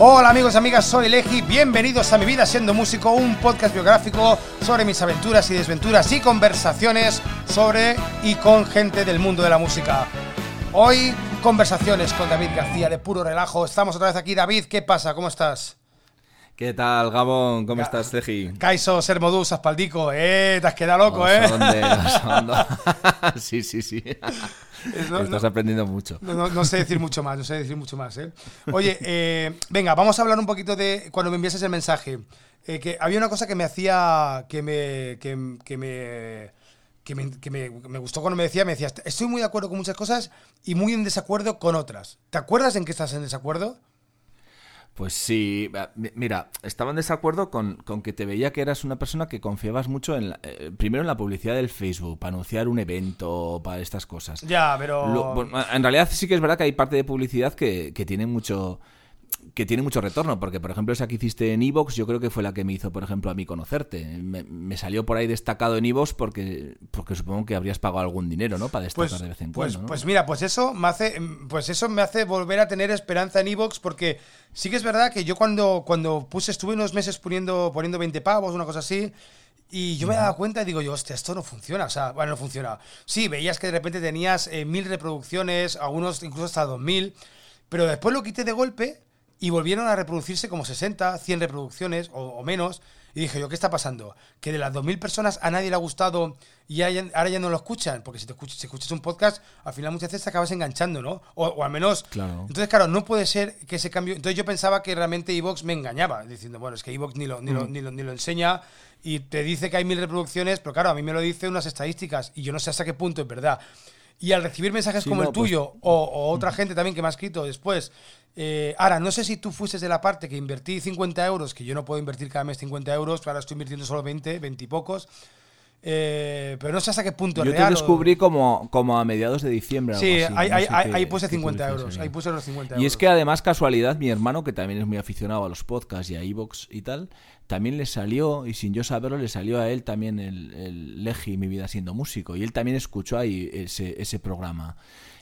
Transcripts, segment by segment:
Hola amigos y amigas, soy Leji, bienvenidos a Mi Vida Siendo Músico, un podcast biográfico sobre mis aventuras y desventuras y conversaciones sobre y con gente del mundo de la música. Hoy conversaciones con David García de puro relajo. Estamos otra vez aquí. David, ¿qué pasa? ¿Cómo estás? ¿Qué tal, Gabón? ¿Cómo estás, Ceji? Kaiso, Sermodus, Aspaldico. Eh, te has quedado loco, ¿eh? sí, sí, sí. Estás aprendiendo mucho. No, sé decir mucho más, no sé decir mucho más, ¿eh? Oye, eh, venga, vamos a hablar un poquito de cuando me enviases el mensaje. Eh, que había una cosa que me hacía, que me, que, me que, me, me, gustó cuando me decía, me decías, estoy muy de acuerdo con muchas cosas y muy en desacuerdo con otras. ¿Te acuerdas en qué estás en desacuerdo? Pues sí, mira, estaba en desacuerdo con, con, que te veía que eras una persona que confiabas mucho en, eh, primero en la publicidad del Facebook, para anunciar un evento, para estas cosas. Ya, pero... en realidad sí que es verdad que hay parte de publicidad que, que tiene mucho que tiene mucho retorno, porque por ejemplo esa que hiciste en Evox, yo creo que fue la que me hizo, por ejemplo, a mí conocerte. Me, salió por ahí destacado en Evox porque, porque supongo que habrías pagado algún dinero, ¿no? Para destacar pues, de vez en pues, cuando. Pues mira, pues eso me hace, pues eso me hace volver a tener esperanza en Evox, porque sí que es verdad que yo cuando, cuando puse, estuve unos meses poniendo, poniendo 20 pavos, una cosa así. Y yo me daba cuenta y digo yo, hostia, esto no funciona. O sea, bueno, no funciona. Sí, veías que de repente tenías eh, mil reproducciones, algunos incluso hasta dos mil. Pero después lo quité de golpe y volvieron a reproducirse como 60, 100 reproducciones o, menos. Y dije yo, ¿qué está pasando? Que de las 2.000 personas a nadie le ha gustado y ahora ya no lo escuchan. Porque si te escuchas, si escuchas un podcast, al final muchas veces te acabas enganchando, ¿no? O, al menos... Claro. Entonces, claro, no puede ser que ese cambio... Entonces yo pensaba que realmente Evox me engañaba, diciendo, bueno, es que Evox ni lo, ni, lo, mm. ni, lo, ni lo enseña y te dice que hay mil reproducciones, pero claro, a mí me lo dice unas estadísticas y yo no sé hasta qué punto es verdad. Y al recibir mensajes como el pues tuyo o, otra gente también que me ha escrito después, eh, ahora, no sé si tú fuiste de la parte que invertí 50 euros, que yo no puedo invertir cada mes 50 euros, ahora estoy invirtiendo solo 20, 20 y pocos. Eh, pero no sé hasta qué punto Yo te descubrí como, como a mediados de diciembre. Sí, ahí, puse 50 euros. Ahí puse los 50 Y es que además, casualidad, mi hermano, que también es muy aficionado a los podcasts y a Evox y tal, también le salió, y sin yo saberlo, le salió a él también el, el Legi, mi vida siendo músico. Y él también escuchó ahí ese, ese programa.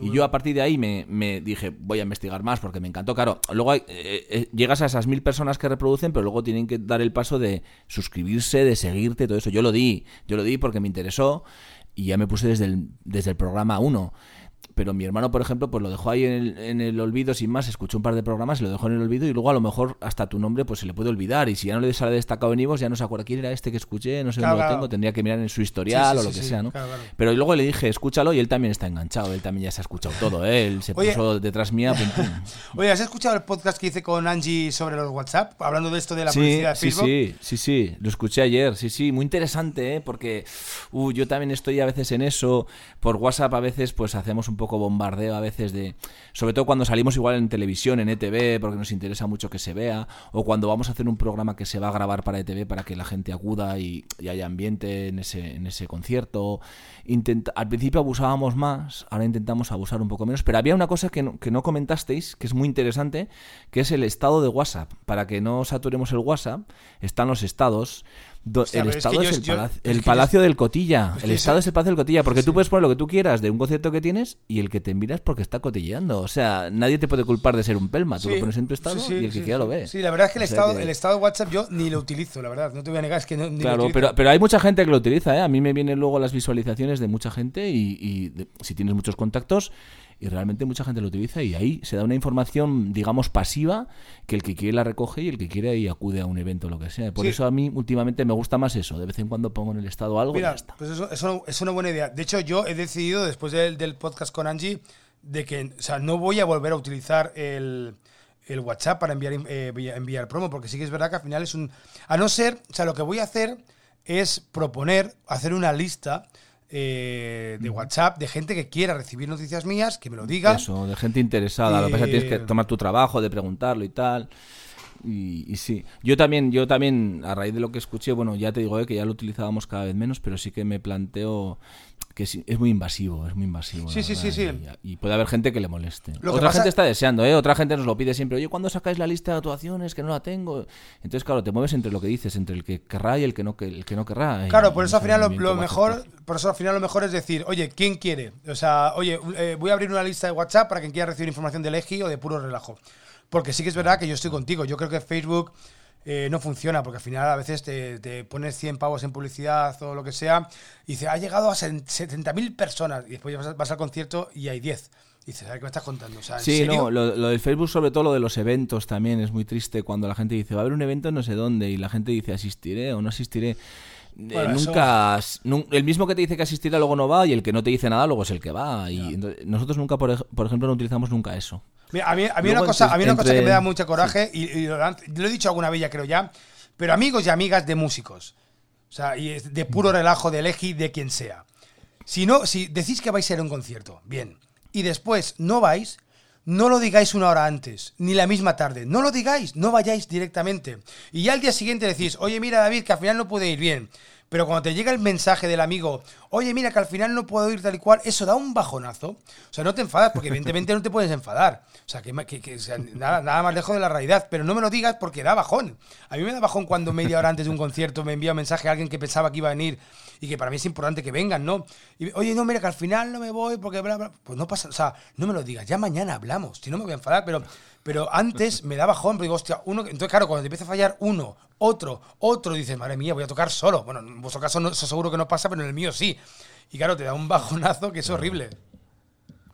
Y yo a partir de ahí me, me, dije, voy a investigar más porque me encantó. Claro, luego eh, eh, llegas a esas mil personas que reproducen, pero luego tienen que dar el paso de suscribirse, de seguirte, todo eso. Yo lo di, yo lo di porque me interesó y ya me puse desde el, desde el programa 1 pero mi hermano, por ejemplo, pues lo dejó ahí en el, olvido sin más, escuchó un par de programas, y lo dejó en el olvido y luego a lo mejor hasta tu nombre pues se le puede olvidar y si ya no le sale destacado en Ivos ya no se acuerda quién era este que escuché, no sé dónde lo tengo, tendría que mirar en su historial o lo que sea, ¿no? pero luego le dije, escúchalo y él también está enganchado, él también ya se ha escuchado todo, ¿eh? él se puso detrás mía, pum, pum. Oye, ¿has escuchado el podcast que hice con Angie sobre los WhatsApp? Hablando de esto de la publicidad de Facebook. Sí, sí, sí, lo escuché ayer, sí, sí, muy interesante, ¿eh? porque uh, yo también estoy a veces en eso, por WhatsApp a veces pues hacemos un poco bombardeo veces de, sobre todo cuando salimos igual en televisión, en ETV, porque nos interesa mucho que se vea, o cuando vamos a hacer un programa que se va a grabar para ETV para que la gente acuda y, haya ambiente en ese, en ese concierto. al principio abusábamos más, ahora intentamos abusar un poco menos, pero había una cosa que no, que no comentasteis, que es muy interesante, que es el estado de WhatsApp. Para que no saturemos el WhatsApp, están los estados el Estado es, el, Palacio, del Cotilla. el Estado es el Palacio del Cotilla. Porque tú puedes poner lo que tú quieras de un concierto que tienes y el que te enviras porque está cotilleando. O sea, nadie te puede culpar de ser un pelma. Tú lo pones en tu estado y el que quiera lo ve. Sí, la verdad es que el, estado, el estado de WhatsApp yo ni lo utilizo, la verdad. No te voy a negar, es que no, Claro, pero, pero hay mucha gente que lo utiliza. ¿eh? A mí me vienen luego las visualizaciones de mucha gente y, si tienes muchos contactos y realmente mucha gente lo utiliza y ahí se da una información, digamos, pasiva que el que quiere la recoge y el que quiere y acude a un evento o lo que sea. Por eso a mí últimamente me gusta más eso, de vez en cuando pongo en el estado algo y ya está. Pues eso, eso, es una buena idea. De hecho, yo he decidido después del, del podcast con Angie de que, o sea, no voy a volver a utilizar el, el WhatsApp para enviar, eh, enviar promo, porque sí que es verdad que al final es un... A no ser, o sea, lo que voy a hacer es proponer, hacer una lista eh, de WhatsApp de gente que quiera recibir noticias mías, que me lo diga. Eso, de gente interesada. Lo que pasa es que tienes que tomar tu trabajo, de preguntarlo y tal. Y, sí, yo también, yo también, a raíz de lo que escuché, bueno, ya te digo eh, que ya lo utilizábamos cada vez menos, pero sí que me planteo que es, muy invasivo, es muy invasivo. Sí, sí, sí, sí. Y, puede haber gente que le moleste. Otra gente está deseando, ¿eh? Otra gente nos lo pide siempre. Oye, ¿cuándo sacáis la lista de actuaciones? Que no la tengo. Entonces, claro, te mueves entre lo que dices, entre el que querrá y el que no, el que no querrá. Claro, por eso al final lo, mejor, por eso al final lo mejor es decir, oye, ¿quién quiere? O sea, oye, eh, voy a abrir una lista de WhatsApp para quien quiera recibir información de Legi o de puro relajo. porque sí que es verdad que yo estoy contigo. Yo creo que Facebook eh, no funciona, porque al final a veces te, te, pones 100 pavos en publicidad o lo que sea, y dice, ha llegado a 70.000 personas, y después vas, vas, al concierto y hay 10. Y dices, a ver, ¿qué me estás contando? O sea, ¿en sí, serio? no, lo, lo del Facebook, sobre todo lo de los eventos también es muy triste cuando la gente dice, va a haber un evento en no sé dónde, y la gente dice, asistiré o no asistiré. Bueno, Eh, eso- nunca nun- el mismo que te dice que asistirá luego no va y el que no te dice nada luego es el que va y entonces, nosotros nunca por, ej- por ejemplo no utilizamos nunca eso Mira, a mí, a mí Luego, una cosa, a mí una cosa que me da mucho coraje, y, y lo, he dicho alguna vez ya creo ya, pero amigos y amigas de músicos. O sea, y es de puro relajo, de elegir de quien sea. Si no, si decís que vais a ir a un concierto, bien, y después no vais, no lo digáis una hora antes, ni la misma tarde. No lo digáis, no vayáis directamente. Y ya al día siguiente decís, oye, mira, David, que al final no puede ir bien. Pero cuando te llega el mensaje del amigo, oye, mira, que al final no puedo ir tal y cual, eso da un bajonazo. O sea, no te enfadas, porque evidentemente no te puedes enfadar. O sea, que, nada, más lejos de la realidad. Pero no me lo digas porque da bajón. A mí me da bajón cuando media hora antes de un concierto me envía un mensaje a alguien que pensaba que iba a venir y que para mí es importante que vengan, ¿no? Oye, no, mira, que al final no me voy porque bla, bla. Pues no pasa, o sea, no me lo digas, ya mañana hablamos, si no me voy a enfadar, pero, pero antes me da bajón, porque digo, hostia, uno, entonces claro, cuando te empieza a fallar uno, otro, otro, dices, madre mía, voy a tocar solo. Bueno, en vuestro caso no, eso seguro que no pasa, pero en el mío sí. Y claro, te da un bajonazo que es horrible.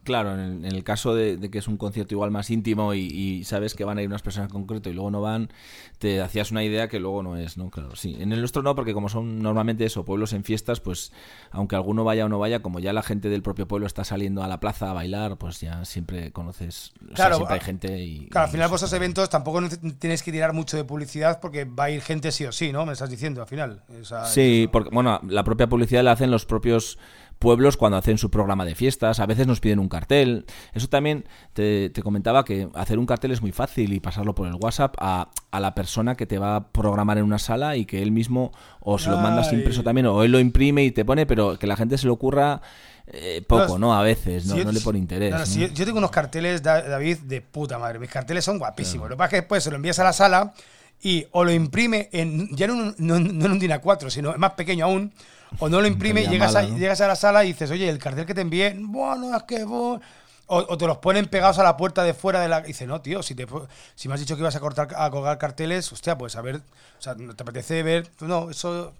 Claro, en el, en el caso de, de que es un concierto igual más íntimo y, y sabes que van a ir unas personas en concreto y luego no van, te hacías una idea que luego no es, ¿no? Claro, sí. En el nuestro no, porque como son normalmente eso, pueblos en fiestas, pues aunque alguno vaya o no vaya, como ya la gente del propio pueblo está saliendo a la plaza a bailar, pues ya siempre conoces, o sea, Claro, siempre hay gente y... Claro, al final claro. eventos tampoco tienes que tirar mucho de publicidad porque va a ir gente sí o sí, ¿no? Me estás diciendo al final. Sí, porque bueno, la propia publicidad la hacen los propios pueblos cuando hacen su programa de fiestas, a veces nos piden un cartel. Eso también te, te comentaba que hacer un cartel es muy fácil y pasarlo por el WhatsApp a, a la persona que te va a programar en una sala y que él mismo o se lo mandas impreso también o él lo imprime y te pone, pero que la gente se le ocurra eh, poco, No. A veces, no, no le pone interés. no, no, ¿no? sí, yo, yo tengo unos carteles, Da- David, de puta madre. Mis carteles son guapísimos. Lo que pasa es que después se lo envías a la sala y o lo imprime en, ya no, en un- no, no en un DIN A4, sino es más pequeño aún, o no lo imprime llegas, a, mala, ¿no? llegas a la sala y dices, oye, el cartel que te envié, bueno, es que... vos-". O, o te los ponen pegados a la puerta de fuera de la... Y dice, no, tío, si, te, si me has dicho que ibas a, cortar, a colgar carteles, hostia, pues a ver, o sea, ¿te apetece ver? No, eso...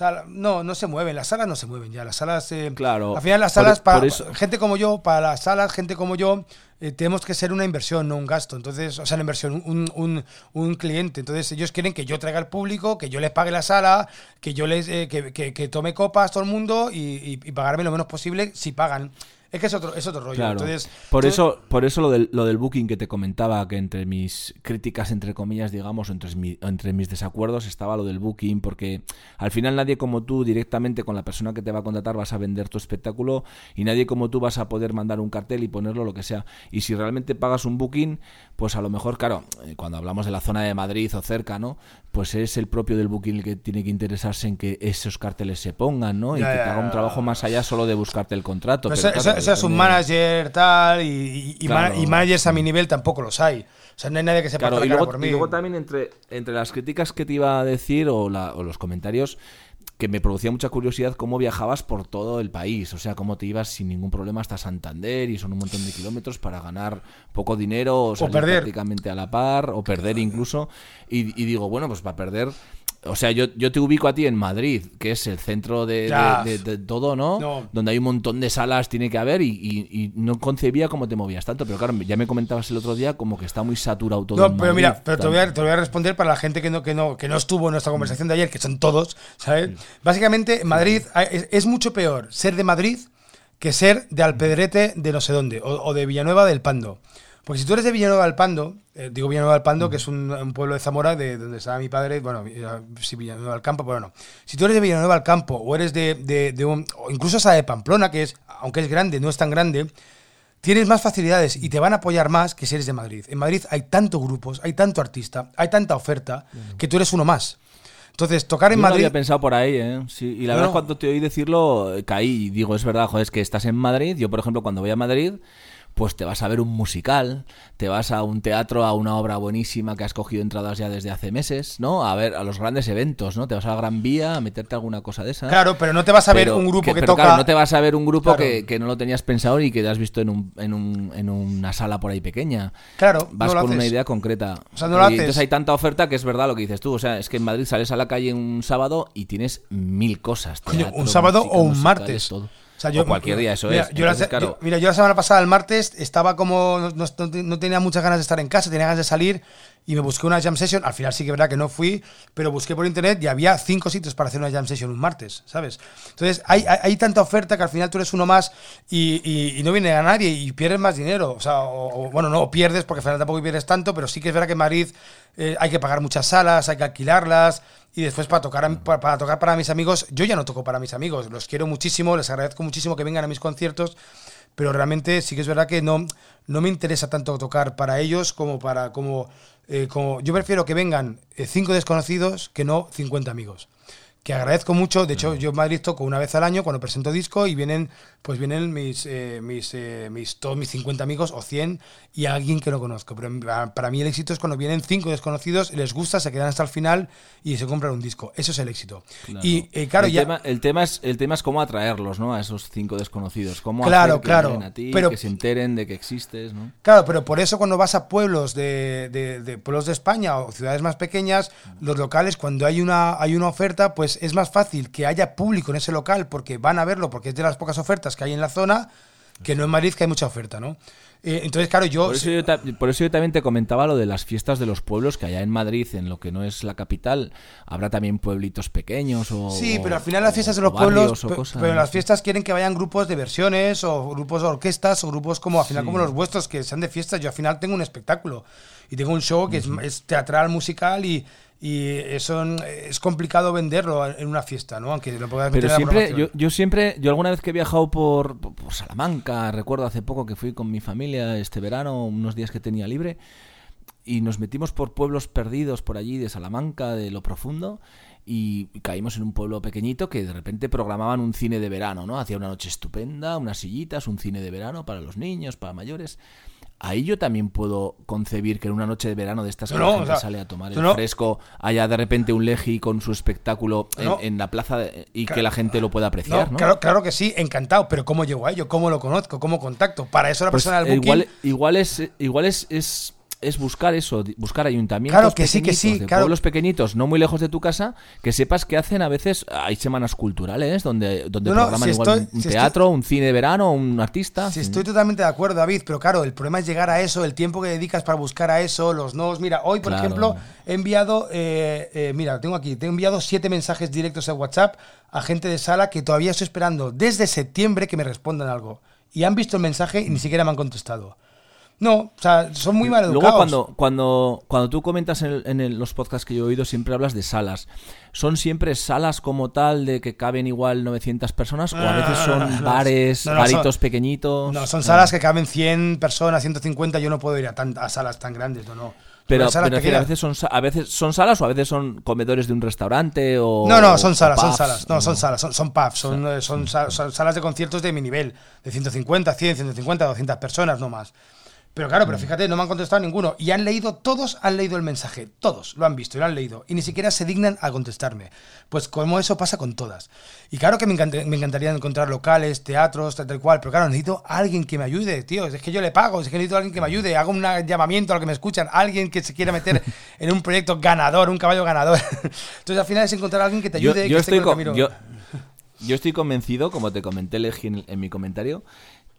Sea, no, no se mueven, las salas no se mueven ya, las salas... eh, Claro. Al final las Por- salas, para por eso- gente como yo, para las salas, gente como yo, eh, tenemos que ser una inversión, no un gasto. Entonces, o sea, una inversión, un, un, un cliente. Entonces, ellos quieren que yo traiga al público, que yo les pague la sala, que yo les eh, que, que- que tome copas todo el mundo y, y- y pagarme lo menos posible si pagan. Es que es otro, es otro rollo. Claro. Entonces, por eso, por eso lo del, lo del booking que te comentaba, que entre mis críticas, entre comillas, digamos, entre, mi- entre mis desacuerdos estaba lo del booking, porque al final nadie como tú directamente con la persona que te va a contratar vas a vender tu espectáculo y nadie como tú vas a poder mandar un cartel y ponerlo lo que sea. Y si realmente pagas un booking, pues a lo mejor, claro, eh, cuando hablamos de la zona de Madrid o cerca, ¿no? Pues es el propio del booking el que tiene que interesarse en que esos carteles se pongan, ¿no? Y Ya, que te haga un trabajo más allá solo de buscarte el contrato. Pero claro, eso- eso es un manager tal y, y- Claro. y managers a mi nivel tampoco los hay. O sea, no hay nadie que se Claro, y luego, por mí. y luego también entre, entre las críticas que te iba a decir o, la- o los comentarios que me producía mucha curiosidad cómo viajabas por todo el país, o sea, cómo te ibas sin ningún problema hasta Santander y son un montón de kilómetros para ganar poco dinero o, salir perder. prácticamente a la par o perder incluso y, y digo, bueno, pues para perder... O sea, yo, yo te ubico a ti en Madrid, que es el centro de, Ya. de- de- de todo, ¿no? No. Donde hay un montón de salas, tiene que haber, y, y- y no concebía cómo te movías tanto. Pero claro, ya me comentabas el otro día como que está muy saturado todo. No, en pero Madrid, mira, pero te voy, a, te voy a responder para la gente que no, que no, que no estuvo en nuestra conversación de ayer, que son todos, ¿sabes? Básicamente, en Madrid es, es mucho peor ser de Madrid que ser de Alpedrete de no sé dónde, o, o de Villanueva del Pando. Porque si tú eres de Villanueva del Pando, eh, digo Villanueva del Pando, que es un, un pueblo de Zamora, de donde estaba mi padre, bueno, eh, sí, Villanueva del Campo, pero bueno. Si tú eres de Villanueva del Campo, o eres de, de- de un, o incluso esa de Pamplona, que es, aunque es grande, no es tan grande, tienes más facilidades y te van a apoyar más que si eres de Madrid. En Madrid hay tantos grupos, hay tanto artista, hay tanta oferta, que tú eres uno más. Entonces, tocar en Yo no Madrid... había pensado por ahí, ¿eh? Sí, y la No, verdad no. cuando te oí decirlo, eh, caí y digo, es verdad, joder, es que estás en Madrid. Yo, por ejemplo, cuando voy a Madrid, pues te vas a ver un musical, te vas a un teatro, a una obra buenísima que has cogido entradas ya desde hace meses, ¿no? A ver, a los grandes eventos, ¿no? Te vas a la Gran Vía a meterte alguna cosa de esa. Claro, pero no te vas a ver un grupo que, pero toca. Claro, no te vas a ver un grupo que, que, no lo tenías pensado y que te has visto en, un, en, un, en una sala por ahí pequeña. Claro, vas no con una idea concreta. O sea, no lo y entonces hay tanta oferta que es verdad lo que dices tú. O sea, es que en Madrid sales a la calle un sábado y tienes mil cosas. Coño, un sábado música, o un martes. todo. O, sea, yo, O cualquier día, eso mira, es. Yo la, yo- mira, yo la semana pasada, el martes, estaba como. No, no- no tenía muchas ganas de estar en casa, tenía ganas de salir y me busqué una jam session. Al final sí que es verdad que no fui, pero busqué por internet y había cinco sitios para hacer una jam session un martes, ¿sabes? Entonces hay, hay, hay tanta oferta que al final tú eres uno más y, y- y no viene a nadie y pierdes más dinero. O sea, o- o, bueno, no pierdes porque al final tampoco pierdes tanto, pero sí que es verdad que en Madrid eh, hay que pagar muchas salas, hay que alquilarlas. Y después para tocar, a- para, para tocar para mis amigos, yo ya no toco para mis amigos, los quiero muchísimo, les agradezco muchísimo que vengan a mis conciertos, pero realmente sí que es verdad que no, no me interesa tanto tocar para ellos como para como, eh, yo prefiero que vengan eh, cinco desconocidos que no 50 amigos. Que agradezco mucho, de hecho yo en Madrid toco una vez al año cuando presento disco y vienen pues vienen mis, eh, mis, eh, mis todos mis 50 amigos o 100 y alguien que no conozco, pero para- mí el éxito es cuando vienen cinco desconocidos, les gusta, se quedan hasta el final y se compran un disco. Eso es el éxito. Claro. Y eh, claro, el, ya tema, el, tema es, el tema es cómo atraerlos, ¿no? A esos cinco desconocidos. Cómo Claro, hacer que claro, lleguen a ti, pero- que se enteren de que existes, ¿no? Claro, pero por eso cuando vas a pueblos de, de- de pueblos de España o ciudades más pequeñas, los locales, cuando hay una, hay una oferta, pues es más fácil que haya público en ese local porque van a verlo, porque es de las pocas ofertas que hay en la zona, que no en Madrid que hay mucha oferta, ¿no? Eh, entonces, claro, yo... Por eso, yo por eso yo también te comentaba lo de las fiestas de los pueblos, que allá en Madrid, en lo que no es la capital, habrá también pueblitos pequeños o... Sí, pero al final las fiestas de los pueblos, cosas. pero las fiestas quieren que vayan grupos de versiones o grupos de orquestas o grupos como al final Sí. como los vuestros que sean de fiestas. Yo al final tengo un espectáculo y tengo un show que es, es teatral, musical y, y eso es complicado venderlo en una fiesta, ¿no? Aunque lo puedas meter Pero en la siempre, yo, yo siempre, yo alguna vez que he viajado por- por Salamanca, recuerdo hace poco que fui con mi familia este verano, unos días que tenía libre, y nos metimos por pueblos perdidos por allí de Salamanca, de lo profundo, y caímos en un pueblo pequeñito que de repente programaban un cine de verano, ¿no? Hacía una noche estupenda, unas sillitas, un cine de verano para los niños, para mayores. Ahí yo también puedo concebir que en una noche de verano de estas que la gente o sea, sale a tomar el no- fresco, haya de repente un Legi con su espectáculo en, No. en la plaza de- y que la gente lo pueda apreciar, ¿no? Claro, claro que sí, encantado, pero ¿cómo llego a ello? ¿Cómo lo conozco? ¿Cómo contacto? Para eso la Pues, persona del eh, booking... igual, igual es igual es, es, es buscar eso, buscar ayuntamientos Claro que sí, que sí, pequeñitos, de claro. pueblos pequeñitos, no muy lejos de tu casa, que sepas que hacen a veces, hay semanas culturales donde, donde No, programan si igual estoy- un- si estoy- teatro, un cine de verano, un artista. Sí, estoy totalmente de acuerdo, David, pero claro, el problema es llegar a eso, el tiempo que dedicas para buscar a eso, los nodos. Mira, hoy, por Claro. ejemplo, he enviado, eh, eh, mira, tengo aquí, te he enviado siete mensajes directos en WhatsApp a gente de sala que todavía estoy esperando desde septiembre que me respondan algo. Y han visto el mensaje y ni siquiera me han contestado. No, o sea, son muy mal Luego educados. cuando, cuando, cuando tú comentas en, el- en el- los podcasts que yo he oído, siempre hablas de salas. ¿Son siempre salas como tal de que caben igual 900 personas? ¿O a veces son bares, baritos son- pequeñitos? No, son salas que caben 100 personas, 150, yo no puedo ir a, tan- a salas tan grandes, no, no. Pero, pero a, veces son, a veces son salas o a veces son comedores de un restaurante o... No, no, son salas, son salas. No, o- son salas, son, son pubs, son, son, sa- son salas de conciertos de mi nivel, de 150, 100, 150, 200 personas, no más. Pero claro, Mm. pero fíjate, no me han contestado ninguno. Y han leído, todos han leído el mensaje. Todos lo han visto y lo han leído. Y ni siquiera se dignan a contestarme. Pues como eso pasa con todas. Y claro que me, encanta- me encantaría encontrar locales, teatros, tal, tal cual. Pero claro, necesito a alguien que me ayude, tío. Es que yo le pago, es que necesito a alguien que me ayude. Hago un llamamiento a lo que me escuchan. Alguien que se quiera meter en un proyecto ganador, un caballo ganador. Entonces al final es encontrar a alguien que te ayude. yo que esté estoy con con- yo, yo estoy convencido, como te comenté en mi comentario,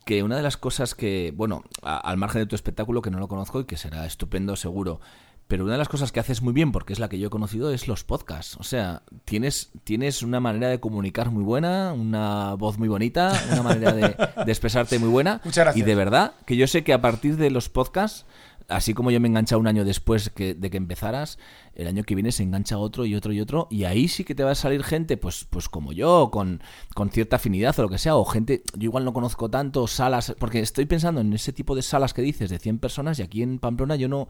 que una de las cosas que, bueno, a- al margen de tu espectáculo, que no lo conozco y que será estupendo seguro, pero una de las cosas que haces muy bien, porque es la que yo he conocido, es los podcasts. O sea, tienes, tienes una manera de comunicar muy buena, una voz muy bonita, una manera de, de expresarte muy buena. Muchas gracias. Y de verdad que yo sé que a partir de los podcasts, así como yo me he enganchado un año después que, de que empezaras, el año que viene se engancha otro y otro y otro, y ahí sí que te va a salir gente, pues, pues como yo, con, con cierta afinidad o lo que sea, o gente, yo igual no conozco tanto, salas, porque estoy pensando en ese tipo de salas que dices de 100 personas, y aquí en Pamplona yo no,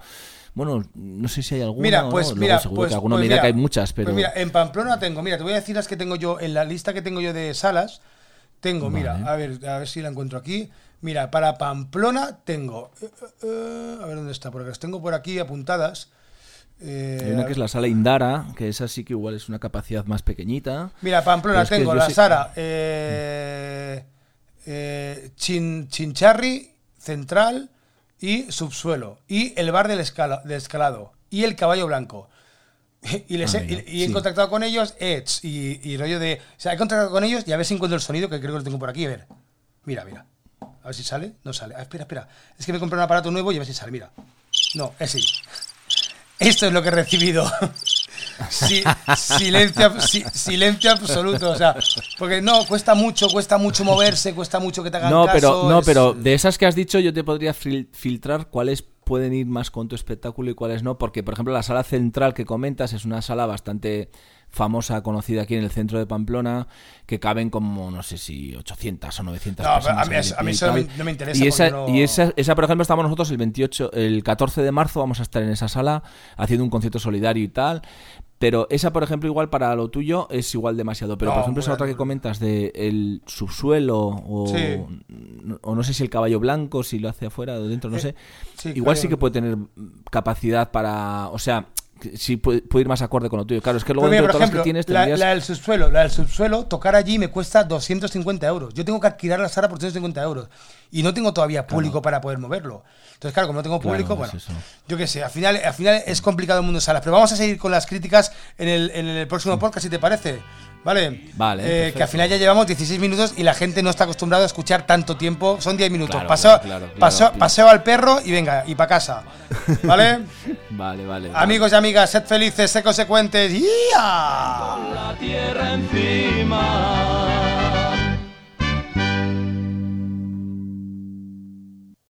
bueno, no sé si hay alguna, Mira, o pues no, mira, seguro pues, que alguno pues mira, que hay muchas, pero... Pues mira, en Pamplona tengo, mira, te voy a decir las que tengo yo, en la lista que tengo yo de salas, tengo, mira, a ver, a ver si la encuentro aquí. Mira, para Pamplona tengo. eh, eh, eh, a ver dónde está, porque las tengo por aquí apuntadas. Eh, Hay una que es la sala Indara, que esa sí que igual es una capacidad más pequeñita. Mira, Pamplona tengo la sí- Sara, eh, Chin- Chincharri, Central y Subsuelo. Y el bar del, escala- del escalado. Y el caballo blanco. Y, les Ah, he, y- y he sí. contactado con ellos, Edge, y, y rollo de. O sea, he contactado con ellos y a ver si encuentro el sonido, que creo que lo tengo por aquí. A ver. Mira, mira. A ver si sale. No sale. Ah, espera, espera. Es que me compré un aparato nuevo y a ver si sale. Mira. No, es sí. Esto es lo que he recibido. Si- silencio, ab- si- silencio absoluto. O sea, porque no, cuesta mucho, cuesta mucho moverse, cuesta mucho que te hagan No, caso. pero, no, es- pero de esas que has dicho yo te podría fil- filtrar cuáles pueden ir más con tu espectáculo y cuáles no, porque por ejemplo la sala central que comentas es una sala bastante famosa, conocida aquí en el centro de Pamplona, que caben como, no sé si 800 o 900 No, pero personas. a mí eso- a mí no me- interesa Y esa, porque no- y esa, esa, por ejemplo, estamos nosotros el 28, el 14 de marzo, vamos a estar en esa sala haciendo un concierto solidario y tal. Pero esa, por ejemplo, igual para lo tuyo es igual demasiado. Pero, No, por ejemplo, esa otra que comentas de el subsuelo o, Sí. o no sé si el caballo blanco, si lo hace afuera o dentro, no Eh, sé. sí, igual sí que puede tener capacidad para... O sea, sí puede, puede ir más acorde con lo tuyo. Claro, es que luego Pero mira, dentro de por todas las ejemplo, que tienes la, tendrías... la del subsuelo, la del subsuelo, tocar allí me cuesta 250 euros. Yo tengo que alquilar la sala por 250 euros. Y no tengo todavía público para poder moverlo. Entonces, claro, como no tengo Claro, público, es bueno, eso. yo qué sé, al final, al final es complicado el mundo de salas. Pero vamos a seguir con las críticas en el, en el próximo podcast, si te parece. ¿Vale? Mm. Vale, Eh, que al final ya llevamos 16 minutos y la gente no está acostumbrada a escuchar tanto tiempo. Son 10 minutos. Claro, paseo, claro, claro, claro. paseo- paseo al perro y venga, y para casa. ¿Vale? Vale, vale. vale. Amigos y amigas, sed felices, sed consecuentes. ¡Ya! la tierra encima.